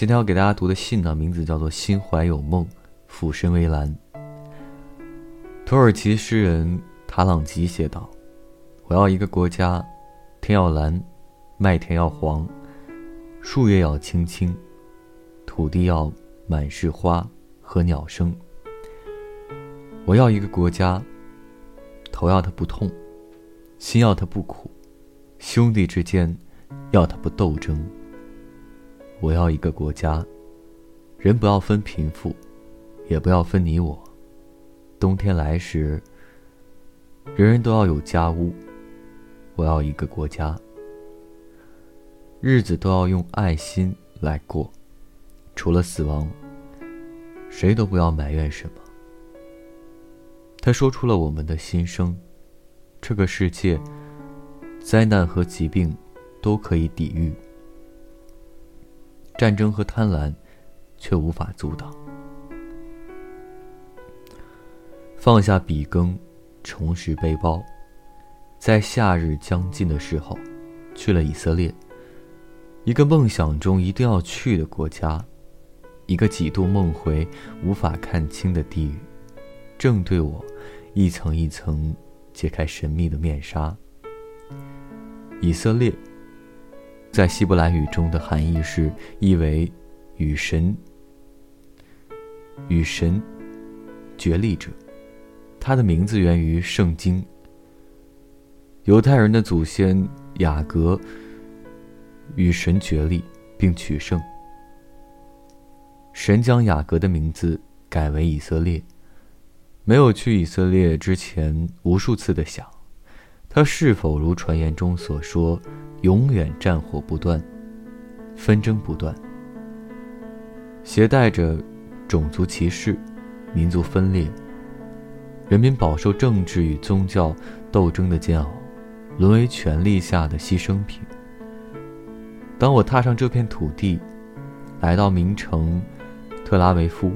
今天要给大家读的信呢，名字叫做《心怀有梦，俯身为蓝》。土耳其诗人塔朗吉写道：“我要一个国家，天要蓝，麦田要黄，树叶要青青，土地要满是花和鸟声。我要一个国家，头要它不痛，心要它不苦，兄弟之间要它不斗争。”我要一个国家，人不要分贫富，也不要分你我。冬天来时，人人都要有家屋。我要一个国家，日子都要用爱心来过。除了死亡，谁都不要埋怨什么。他说出了我们的心声：这个世界，灾难和疾病都可以抵御。战争和贪婪，却无法阻挡。放下笔耕，重拾背包，在夏日将近的时候，去了以色列，一个梦想中一定要去的国家，一个几度梦回无法看清的地狱，正对我一层一层揭开神秘的面纱。以色列。在希伯来语中的含义是意为与神与神决立者，他的名字源于圣经。犹太人的祖先雅各与神决立并取胜，神将雅各的名字改为以色列。没有去以色列之前，无数次的想，他是否如传言中所说。永远战火不断，纷争不断，携带着种族歧视、民族分裂，人民饱受政治与宗教斗争的煎熬，沦为权力下的牺牲品。当我踏上这片土地，来到名城特拉维夫，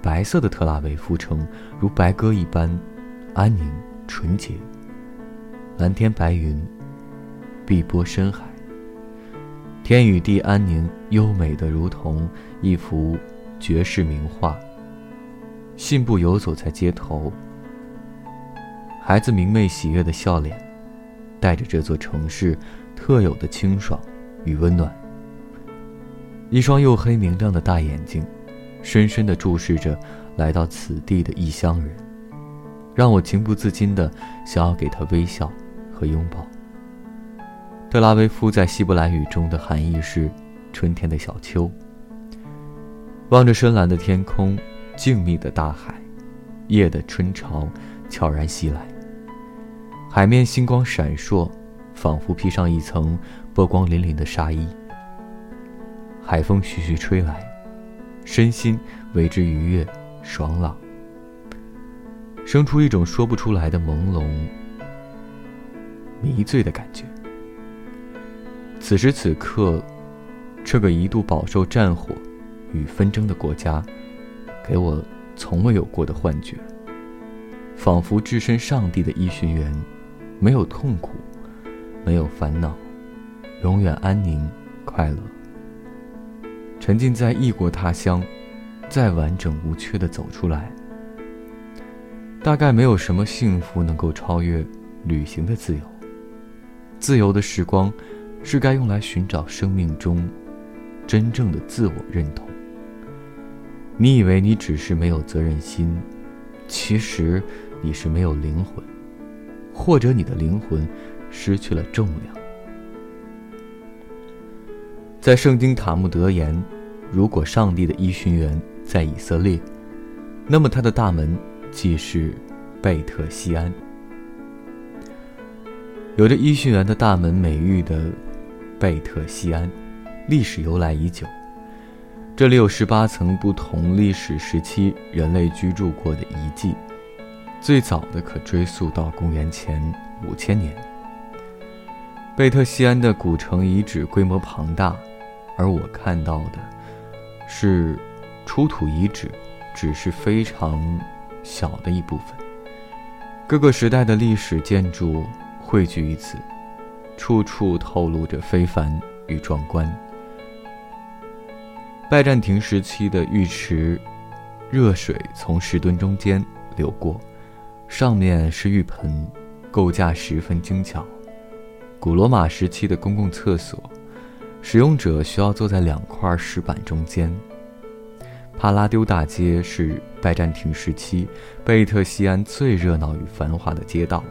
白色的特拉维夫城如白鸽一般安宁纯洁，蓝天白云。碧波深海，天与地安宁优美的，如同一幅绝世名画。信步游走在街头，孩子明媚喜悦的笑脸，带着这座城市特有的清爽与温暖。一双黝黑明亮的大眼睛，深深地注视着来到此地的异乡人，让我情不自禁地想要给他微笑和拥抱。特拉维夫在希伯来语中的含义是“春天的小丘”。望着深蓝的天空，静谧的大海，夜的春潮悄然袭来。海面星光闪烁，仿佛披上一层波光粼粼的纱衣。海风徐徐吹来，身心为之愉悦、爽朗，生出一种说不出来的朦胧、迷醉的感觉。此时此刻，这个一度饱受战火与纷争的国家，给我从未有过的幻觉，仿佛置身上帝的一巡园，没有痛苦，没有烦恼，永远安宁快乐。沉浸在异国他乡，再完整无缺的走出来，大概没有什么幸福能够超越旅行的自由。自由的时光。是该用来寻找生命中真正的自我认同。你以为你只是没有责任心，其实你是没有灵魂，或者你的灵魂失去了重量。在圣经塔木德言，如果上帝的伊寻园在以色列，那么他的大门即是贝特西安。有着伊寻园的大门美誉的。贝特西安，历史由来已久。这里有十八层不同历史时期人类居住过的遗迹，最早的可追溯到公元前五千年。贝特西安的古城遗址规模庞大，而我看到的是出土遗址，只是非常小的一部分。各个时代的历史建筑汇聚于此。处处透露着非凡与壮观。拜占庭时期的浴池，热水从石墩中间流过，上面是浴盆，构架十分精巧。古罗马时期的公共厕所，使用者需要坐在两块石板中间。帕拉丢大街是拜占庭时期贝特西安最热闹与繁华的街道，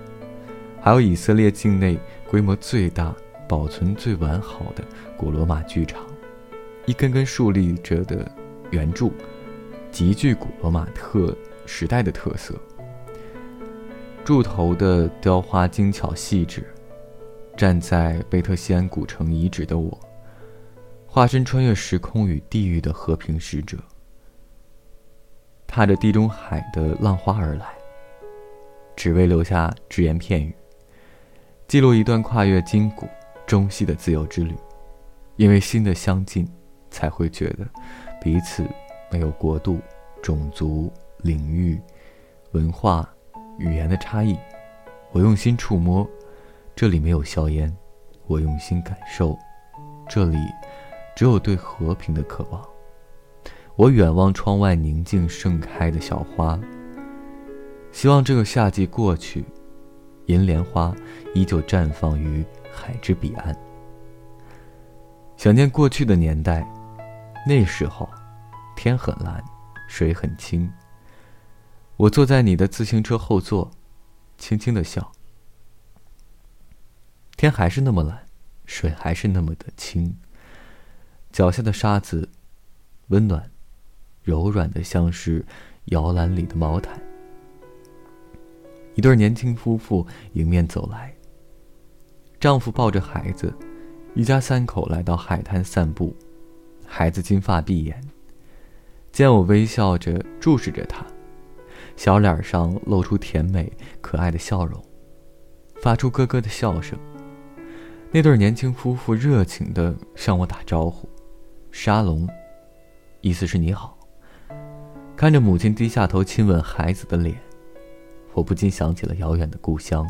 还有以色列境内规模最大、保存最完好的古罗马剧场。一根根竖立着的圆柱，极具古罗马特时代的特色。柱头的雕花精巧细致。站在贝特西安古城遗址的我，化身穿越时空与地狱的和平使者，踏着地中海的浪花而来，只为留下只言片语，记录一段跨越今古中西的自由之旅。因为心的相近。才会觉得彼此没有国度、种族、领域、文化、语言的差异。我用心触摸，这里没有硝烟；我用心感受，这里只有对和平的渴望。我远望窗外宁静盛开的小花，希望这个夏季过去，银莲花依旧绽放于海之彼岸。想念过去的年代。那时候，天很蓝，水很清。我坐在你的自行车后座，轻轻的笑。天还是那么蓝，水还是那么的清。脚下的沙子，温暖、柔软的，像是摇篮里的毛毯。一对年轻夫妇迎面走来。丈夫抱着孩子，一家三口来到海滩散步。孩子金发碧眼，见我微笑着注视着他，小脸上露出甜美可爱的笑容，发出咯咯的笑声。那对年轻夫妇热情地向我打招呼：“沙龙”，意思是你好。看着母亲低下头亲吻孩子的脸，我不禁想起了遥远的故乡。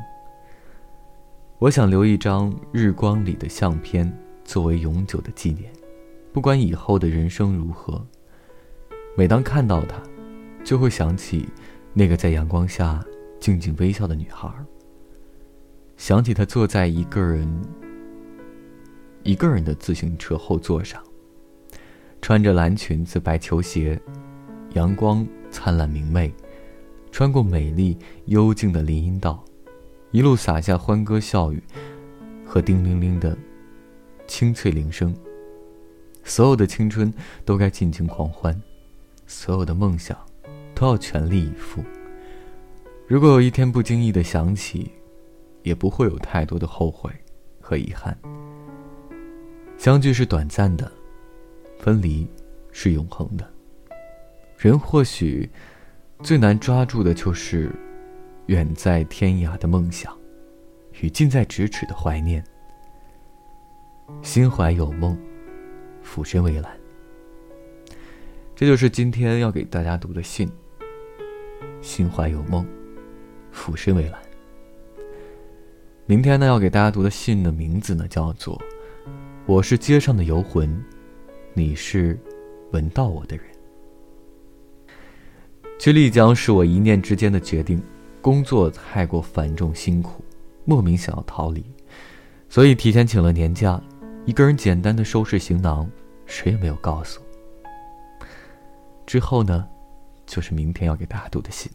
我想留一张日光里的相片，作为永久的纪念。不管以后的人生如何，每当看到她，就会想起那个在阳光下静静微笑的女孩。想起她坐在一个人一个人的自行车后座上，穿着蓝裙子、白球鞋，阳光灿烂明媚，穿过美丽幽静的林荫道，一路洒下欢歌笑语和叮铃铃的清脆铃声。所有的青春都该尽情狂欢，所有的梦想都要全力以赴。如果有一天不经意的想起，也不会有太多的后悔和遗憾。相聚是短暂的，分离是永恒的。人或许最难抓住的就是远在天涯的梦想，与近在咫尺的怀念。心怀有梦。俯身为澜，这就是今天要给大家读的信。心怀有梦，俯身为澜。明天呢，要给大家读的信的名字呢，叫做《我是街上的游魂》，你是闻到我的人。去丽江是我一念之间的决定，工作太过繁重辛苦，莫名想要逃离，所以提前请了年假。一个人简单的收拾行囊，谁也没有告诉。之后呢，就是明天要给大家读的信。